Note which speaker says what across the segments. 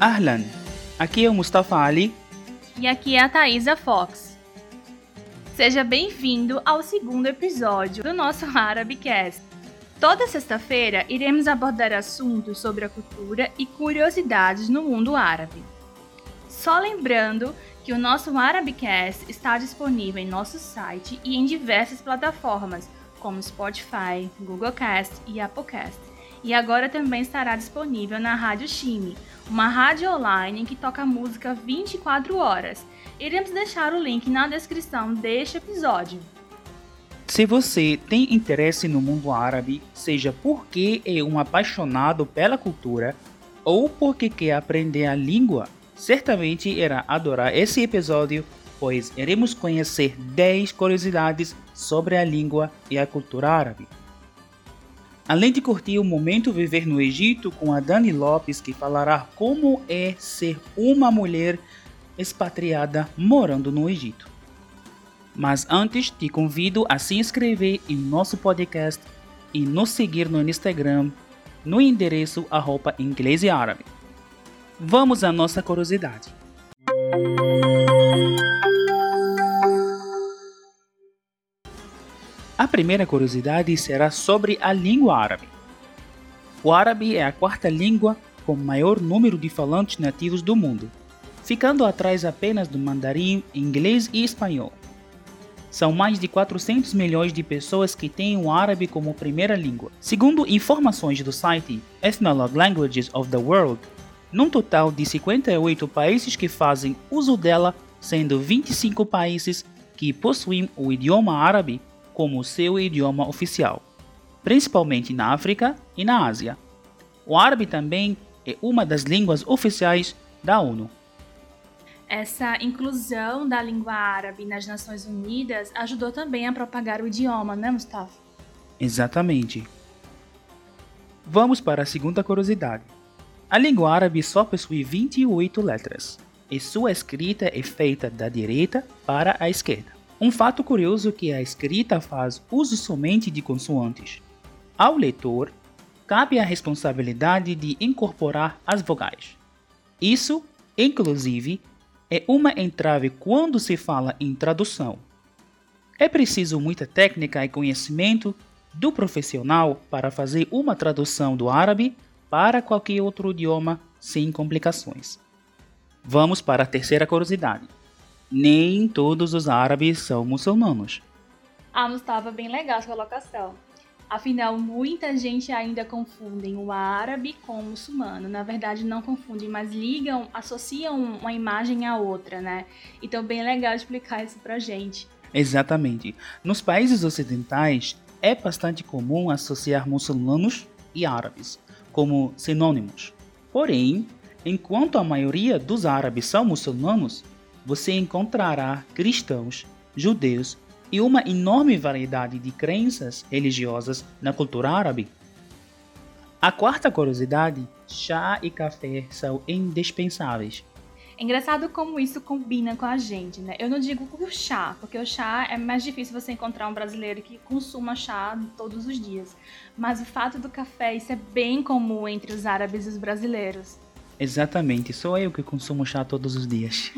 Speaker 1: Ahlan, aqui é o Mustafa Ali.
Speaker 2: E aqui é a Thaisa Fox. Seja bem-vindo ao segundo episódio do nosso Arabicast. Toda sexta-feira iremos abordar assuntos sobre a cultura e curiosidades no mundo árabe. Só lembrando que o nosso Arabicast está disponível em nosso site e em diversas plataformas, como Spotify, Google Cast e Applecast. E agora também estará disponível na Rádio Chime, uma rádio online que toca música 24 horas. Iremos deixar o link na descrição deste episódio.
Speaker 1: Se você tem interesse no mundo árabe, seja porque é um apaixonado pela cultura ou porque quer aprender a língua, certamente irá adorar esse episódio, pois iremos conhecer 10 curiosidades sobre a língua e a cultura árabe. Além de curtir o momento viver no Egito com a Dani Lopes, que falará como é ser uma mulher expatriada morando no Egito. Mas antes, te convido a se inscrever em nosso podcast e nos seguir no Instagram no endereço arroba inglês e árabe. Vamos à nossa curiosidade. A primeira curiosidade será sobre a língua árabe. O árabe é a quarta língua com maior número de falantes nativos do mundo, ficando atrás apenas do mandarim, inglês e espanhol. São mais de 400 milhões de pessoas que têm o árabe como primeira língua. Segundo informações do site Ethnologue Languages of the World, num total de 58 países que fazem uso dela, sendo 25 países que possuem o idioma árabe como seu idioma oficial, principalmente na África e na Ásia. O árabe também é uma das línguas oficiais da ONU
Speaker 2: essa inclusão da língua árabe nas Nações Unidas ajudou também a propagar o idioma, né, Mustafa?
Speaker 1: Exatamente. Vamos para a segunda curiosidade. A língua árabe só possui 28 letras, e sua escrita é feita da direita para a esquerda. Um fato curioso é que a escrita faz uso somente de consoantes. Ao leitor, cabe a responsabilidade de incorporar as vogais. Isso, inclusive, é uma entrave quando se fala em tradução. É preciso muita técnica e conhecimento do profissional para fazer uma tradução do árabe para qualquer outro idioma sem complicações. Vamos para a terceira curiosidade. Nem todos os árabes são muçulmanos.
Speaker 2: Ah, não estava bem legal essa colocação. Afinal, muita gente ainda confundem o árabe com o muçulmano. Na verdade, não confundem, mas ligam, associam uma imagem à outra, né? Então, bem legal explicar isso pra gente.
Speaker 1: Exatamente. Nos países ocidentais, é bastante comum associar muçulmanos e árabes como sinônimos. Porém, enquanto a maioria dos árabes são muçulmanos, você encontrará cristãos, judeus e uma enorme variedade de crenças religiosas na cultura árabe. A quarta curiosidade: chá e café são indispensáveis.
Speaker 2: É engraçado como isso combina com a gente, né? Eu não digo o chá, porque o chá é mais difícil você encontrar um brasileiro que consuma chá todos os dias. Mas o fato do café, isso é bem comum entre os árabes e os brasileiros.
Speaker 1: Exatamente, sou eu que consumo chá todos os dias.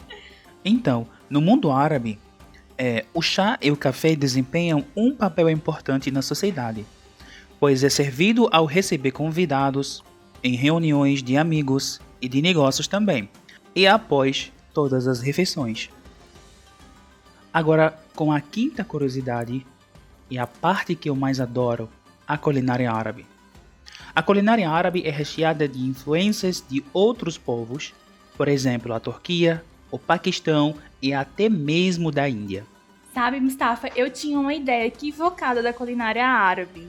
Speaker 1: então, no mundo árabe, é, o chá e o café desempenham um papel importante na sociedade, pois é servido ao receber convidados, em reuniões de amigos e de negócios também, e após todas as refeições. Agora, com a quinta curiosidade, e a parte que eu mais adoro, a culinária árabe. A culinária árabe é recheada de influências de outros povos, por exemplo, a Turquia, o Paquistão e até mesmo da Índia.
Speaker 2: Sabe, Mustafa, eu tinha uma ideia equivocada da culinária árabe.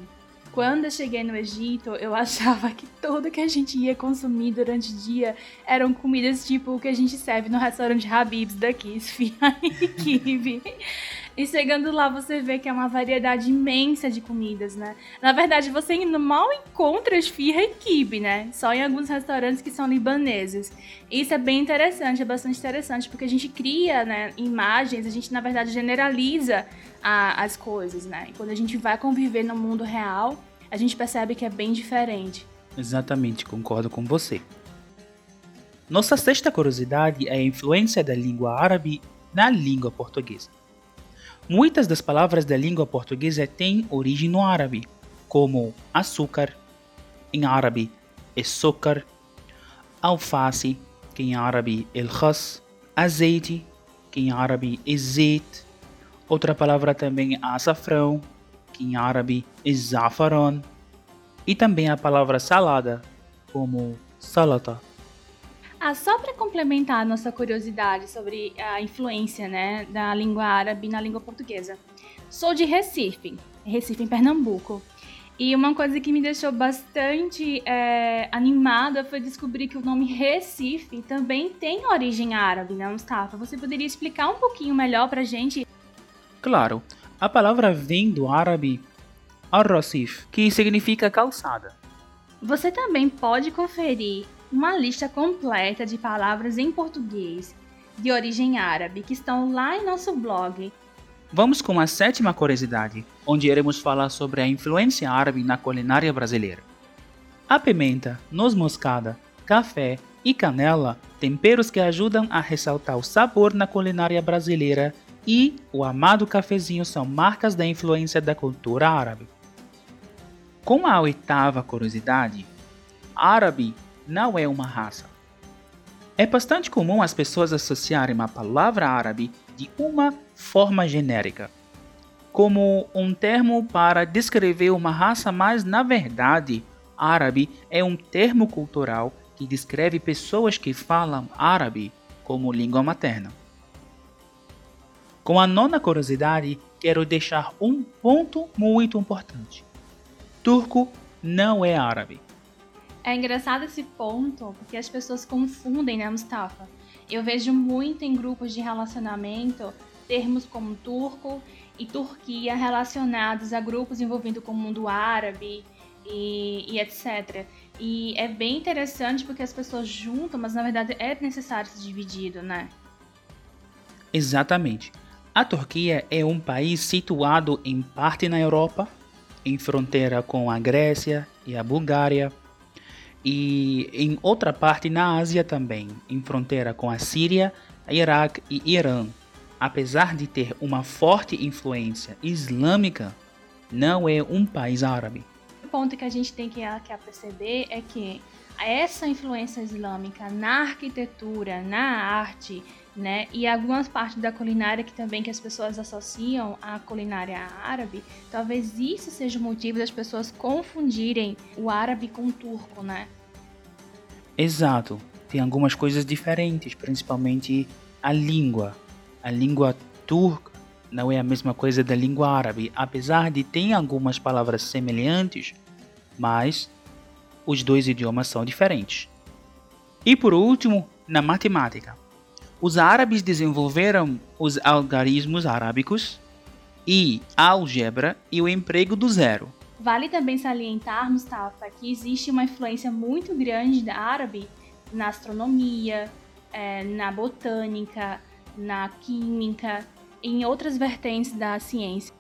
Speaker 2: Quando eu cheguei no Egito, eu achava que tudo que a gente ia consumir durante o dia eram comidas tipo o que a gente serve no restaurante Habib's daqui, esfirra e kibe. E chegando lá, você vê que é uma variedade imensa de comidas, né? Na verdade, você mal encontra esfirra e kibe, né? Só em alguns restaurantes que são libaneses. Isso é bem interessante, é bastante interessante, porque a gente cria né, imagens, a gente, na verdade, generaliza a, as coisas, né? E quando a gente vai conviver no mundo real, a gente percebe que é bem diferente.
Speaker 1: Exatamente, concordo com você. Nossa sexta curiosidade é a influência da língua árabe na língua portuguesa. Muitas das palavras da língua portuguesa têm origem no árabe, como açúcar, em árabe açúcar, alface, que em árabe el azeite, que em árabe azeit, outra palavra também é açafrão, que em árabe zafaron, e também a palavra salada, como salata.
Speaker 2: Ah, só para complementar a nossa curiosidade sobre a influência né, da língua árabe na língua portuguesa. Sou de Recife, Recife, em Pernambuco. E uma coisa que me deixou bastante é, animada foi descobrir que o nome Recife também tem origem árabe, né, Mustafa? Você poderia explicar um pouquinho melhor para gente?
Speaker 1: Claro, a palavra vem do árabe ar-Racif, que significa calçada.
Speaker 2: Você também pode conferir uma lista completa de palavras em português de origem árabe que estão lá em nosso blog.
Speaker 1: Vamos com a sétima curiosidade, onde iremos falar sobre a influência árabe na culinária brasileira. A pimenta, noz moscada, café e canela, temperos que ajudam a ressaltar o sabor na culinária brasileira, e o amado cafezinho são marcas da influência da cultura árabe. Com a oitava curiosidade, árabe não é uma raça. É bastante comum as pessoas associarem a palavra árabe de uma forma genérica, como um termo para descrever uma raça, mas na verdade, árabe é um termo cultural que descreve pessoas que falam árabe como língua materna. Com a nona curiosidade, quero deixar um ponto muito importante. Turco não é árabe.
Speaker 2: É engraçado esse ponto, porque as pessoas confundem, né, Mustafa? Eu vejo muito em grupos de relacionamento termos como turco e Turquia relacionados a grupos envolvendo com o mundo árabe e, e, etc. E é bem interessante porque as pessoas juntam, mas na verdade é necessário ser dividido, né?
Speaker 1: Exatamente. A Turquia é um país situado em parte na Europa, em fronteira com a Grécia e a Bulgária, e em outra parte na Ásia também, em fronteira com a Síria, Iraque e Irã. Apesar de ter uma forte influência islâmica, não é um país árabe.
Speaker 2: O ponto que a gente tem que, que perceber é que essa influência islâmica na arquitetura, na arte, né, e algumas partes da culinária que também que as pessoas associam à culinária árabe, talvez isso seja o motivo das pessoas confundirem o árabe com o turco, né?
Speaker 1: Exato. Tem algumas coisas diferentes, principalmente a língua. A língua turca não é a mesma coisa da língua árabe, apesar de ter algumas palavras semelhantes, mas os dois idiomas são diferentes. E por último, na matemática. Os árabes desenvolveram os algarismos arábicos e a álgebra e o emprego do zero.
Speaker 2: Vale também salientar, Mustafa, que existe uma influência muito grande da árabe na astronomia, é, na botânica, na química, em outras vertentes da ciência.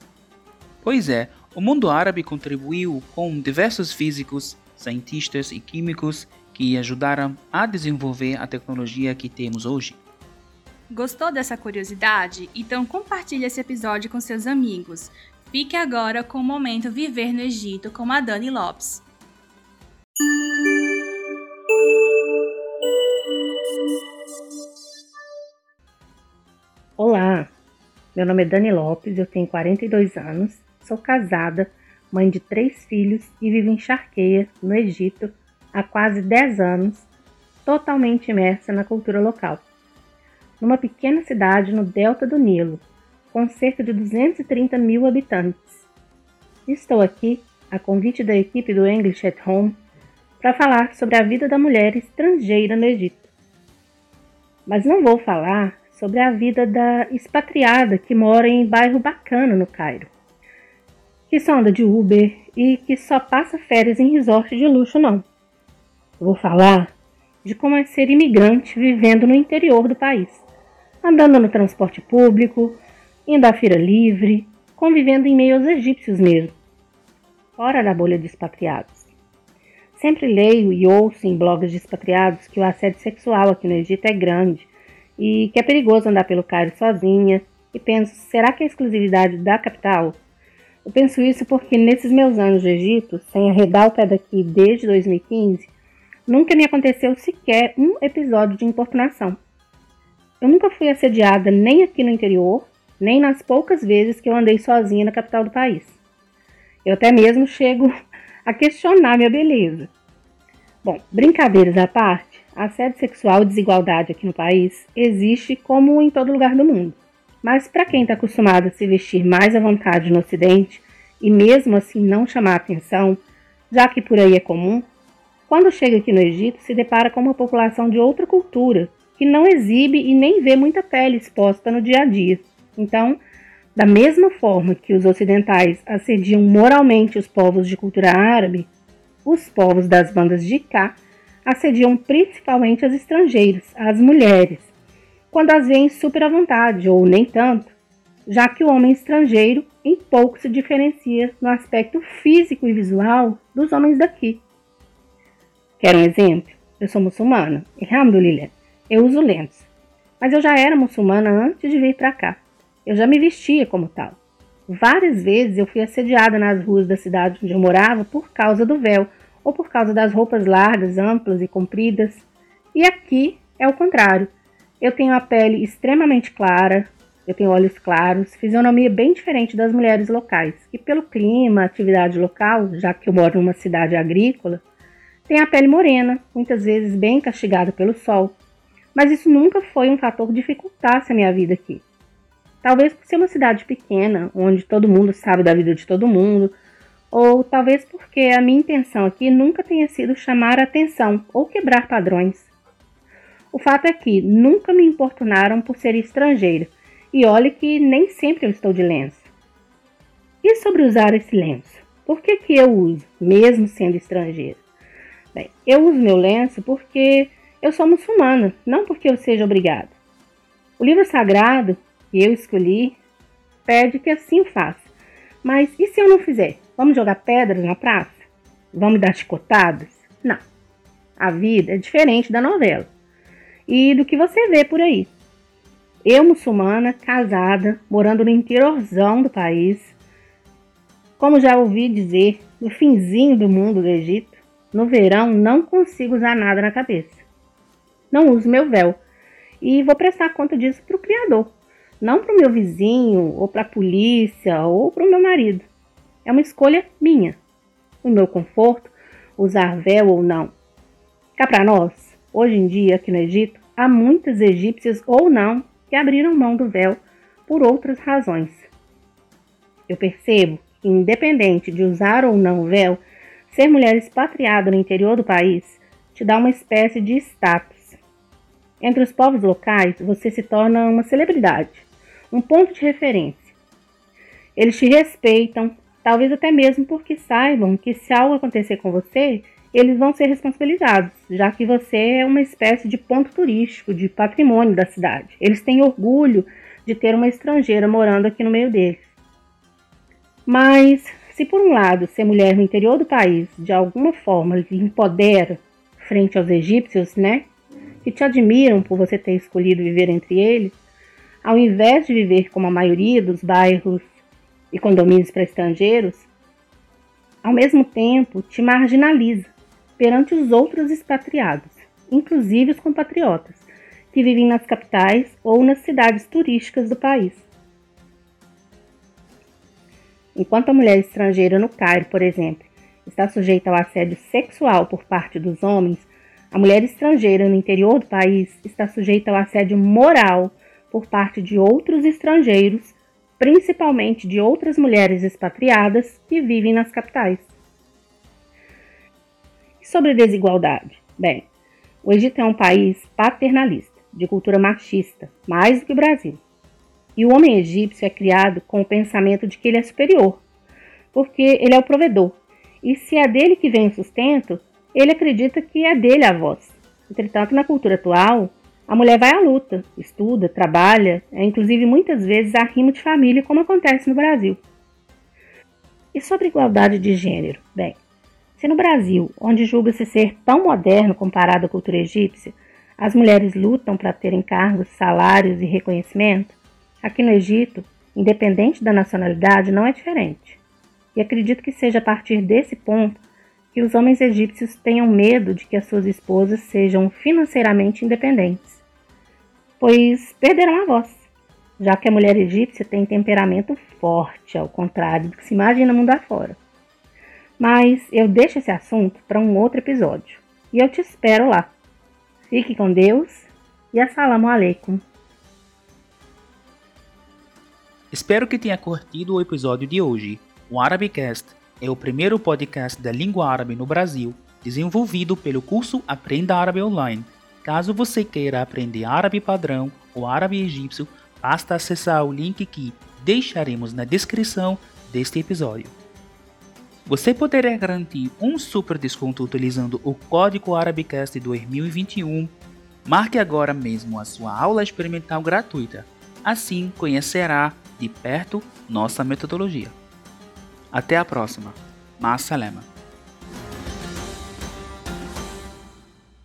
Speaker 1: Pois é, o mundo árabe contribuiu com diversos físicos, cientistas e químicos que ajudaram a desenvolver a tecnologia que temos hoje.
Speaker 2: Gostou dessa curiosidade? Então compartilhe esse episódio com seus amigos. Fique agora com o momento Viver no Egito com a Dani Lopes.
Speaker 3: Olá, meu nome é Dani Lopes, eu tenho 42 anos, sou casada, mãe de três filhos e vivo em Charqueia, no Egito, há quase 10 anos, totalmente imersa na cultura local. Numa pequena cidade no delta do Nilo, com cerca de 230 mil habitantes. Estou aqui, a convite da equipe do English at Home, para falar sobre a vida da mulher estrangeira no Egito. Mas não vou falar sobre a vida da expatriada que mora em bairro bacana no Cairo, que só anda de Uber e que só passa férias em resort de luxo, não. Eu vou falar de como é ser imigrante vivendo no interior do país, andando no transporte público, indo à feira livre, convivendo em meio aos egípcios mesmo, fora da bolha de expatriados. Sempre leio e ouço em blogs de expatriados que o assédio sexual aqui no Egito é grande e que é perigoso andar pelo Cairo sozinha. E penso, será que é exclusividade da capital? Eu penso isso porque nesses meus anos de Egito, sem arredar o pé daqui desde 2015, nunca me aconteceu sequer um episódio de importunação. Eu nunca fui assediada nem aqui no interior, nem nas poucas vezes que eu andei sozinha na capital do país. Eu até mesmo chego a questionar minha beleza. Bom, brincadeiras à parte, assédio sexual e desigualdade aqui no país existe como em todo lugar do mundo. Mas para quem está acostumado a se vestir mais à vontade no Ocidente e mesmo assim não chamar atenção, já que por aí é comum, quando chega aqui no Egito se depara com uma população de outra cultura que não exibe e nem vê muita pele exposta no dia a dia. Então, da mesma forma que os ocidentais assediam moralmente os povos de cultura árabe, os povos das bandas de cá assediam principalmente os estrangeiros, as mulheres, quando as veem super à vontade ou nem tanto, já que o homem estrangeiro em pouco se diferencia no aspecto físico e visual dos homens daqui. Quer um exemplo? Eu sou muçulmana, Alhamdulillah, eu uso lentes, mas eu já era muçulmana antes de vir para cá. Eu já me vestia como tal. Várias vezes eu fui assediada nas ruas da cidade onde eu morava por causa do véu ou por causa das roupas largas, amplas e compridas. E aqui é o contrário. Eu tenho a pele extremamente clara, eu tenho olhos claros, fisionomia bem diferente das mulheres locais, que pelo clima, atividade local, já que eu moro numa cidade agrícola, tem a pele morena, muitas vezes bem castigada pelo sol. Mas isso nunca foi um fator que dificultasse a minha vida aqui. Talvez por ser uma cidade pequena, onde todo mundo sabe da vida de todo mundo, ou talvez porque a minha intenção aqui nunca tenha sido chamar a atenção ou quebrar padrões. O fato é que nunca me importunaram por ser estrangeira e olhe que nem sempre eu estou de lenço. E sobre usar esse lenço? Por que, que eu uso, mesmo sendo estrangeira? Bem, eu uso meu lenço porque eu sou muçulmana, não porque eu seja obrigada. O livro sagrado que eu escolhi pede que assim faça. Mas e se eu não fizer? Vamos jogar pedras na praça? Vamos dar chicotadas? Não. A vida é diferente da novela e do que você vê por aí. Eu, muçulmana, casada, morando no interiorzão do país, como já ouvi dizer, no finzinho do mundo do Egito, no verão não consigo usar nada na cabeça. Não uso meu véu e vou prestar conta disso para o Criador, não para o meu vizinho, ou para a polícia, ou para o meu marido. É uma escolha minha. O meu conforto, usar véu ou não. Cá para nós, hoje em dia aqui no Egito, há muitas egípcias ou não que abriram mão do véu por outras razões. Eu percebo que, independente de usar ou não o véu, ser mulher expatriada no interior do país te dá uma espécie de status. Entre os povos locais, você se torna uma celebridade, um ponto de referência. Eles te respeitam, talvez até mesmo porque saibam que se algo acontecer com você, eles vão ser responsabilizados, já que você é uma espécie de ponto turístico, de patrimônio da cidade. Eles têm orgulho de ter uma estrangeira morando aqui no meio deles. Mas, se por um lado ser mulher no interior do país de alguma forma lhe empodera frente aos egípcios, né, que te admiram por você ter escolhido viver entre eles, ao invés de viver como a maioria dos bairros e condomínios para estrangeiros, ao mesmo tempo te marginaliza perante os outros expatriados, inclusive os compatriotas, que vivem nas capitais ou nas cidades turísticas do país. Enquanto a mulher estrangeira no Cairo, por exemplo, está sujeita ao assédio sexual por parte dos homens, a mulher estrangeira no interior do país está sujeita ao assédio moral por parte de outros estrangeiros, principalmente de outras mulheres expatriadas que vivem nas capitais. E sobre desigualdade? Bem, o Egito é um país paternalista, de cultura machista, mais do que o Brasil. E o homem egípcio é criado com o pensamento de que ele é superior, porque ele é o provedor. E se é dele que vem o sustento, ele acredita que é dele a voz. Entretanto, na cultura atual, a mulher vai à luta, estuda, trabalha, é inclusive muitas vezes arrimo de família, como acontece no Brasil. E sobre igualdade de gênero? Bem, Se no Brasil, onde julga-se ser tão moderno comparado à cultura egípcia, as mulheres lutam para terem cargos, salários e reconhecimento, aqui no Egito, independente da nacionalidade, não é diferente. E acredito que seja a partir desse ponto que os homens egípcios tenham medo de que as suas esposas sejam financeiramente independentes, pois perderão a voz, já que a mulher egípcia tem temperamento forte, ao contrário do que se imagina mundo afora. Mas eu deixo esse assunto para um outro episódio e eu te espero lá. Fique com Deus e assalamu alaikum.
Speaker 1: Espero que tenha curtido o episódio de hoje. O Arabicast é o primeiro podcast da língua árabe no Brasil, desenvolvido pelo curso Aprenda Árabe Online. Caso você queira aprender árabe padrão ou árabe egípcio, basta acessar o link que deixaremos na descrição deste episódio. Você poderá garantir um super desconto utilizando o código Arabicast 2021. Marque agora mesmo a sua aula experimental gratuita. Assim conhecerá de perto nossa metodologia. Até a próxima. Massalema.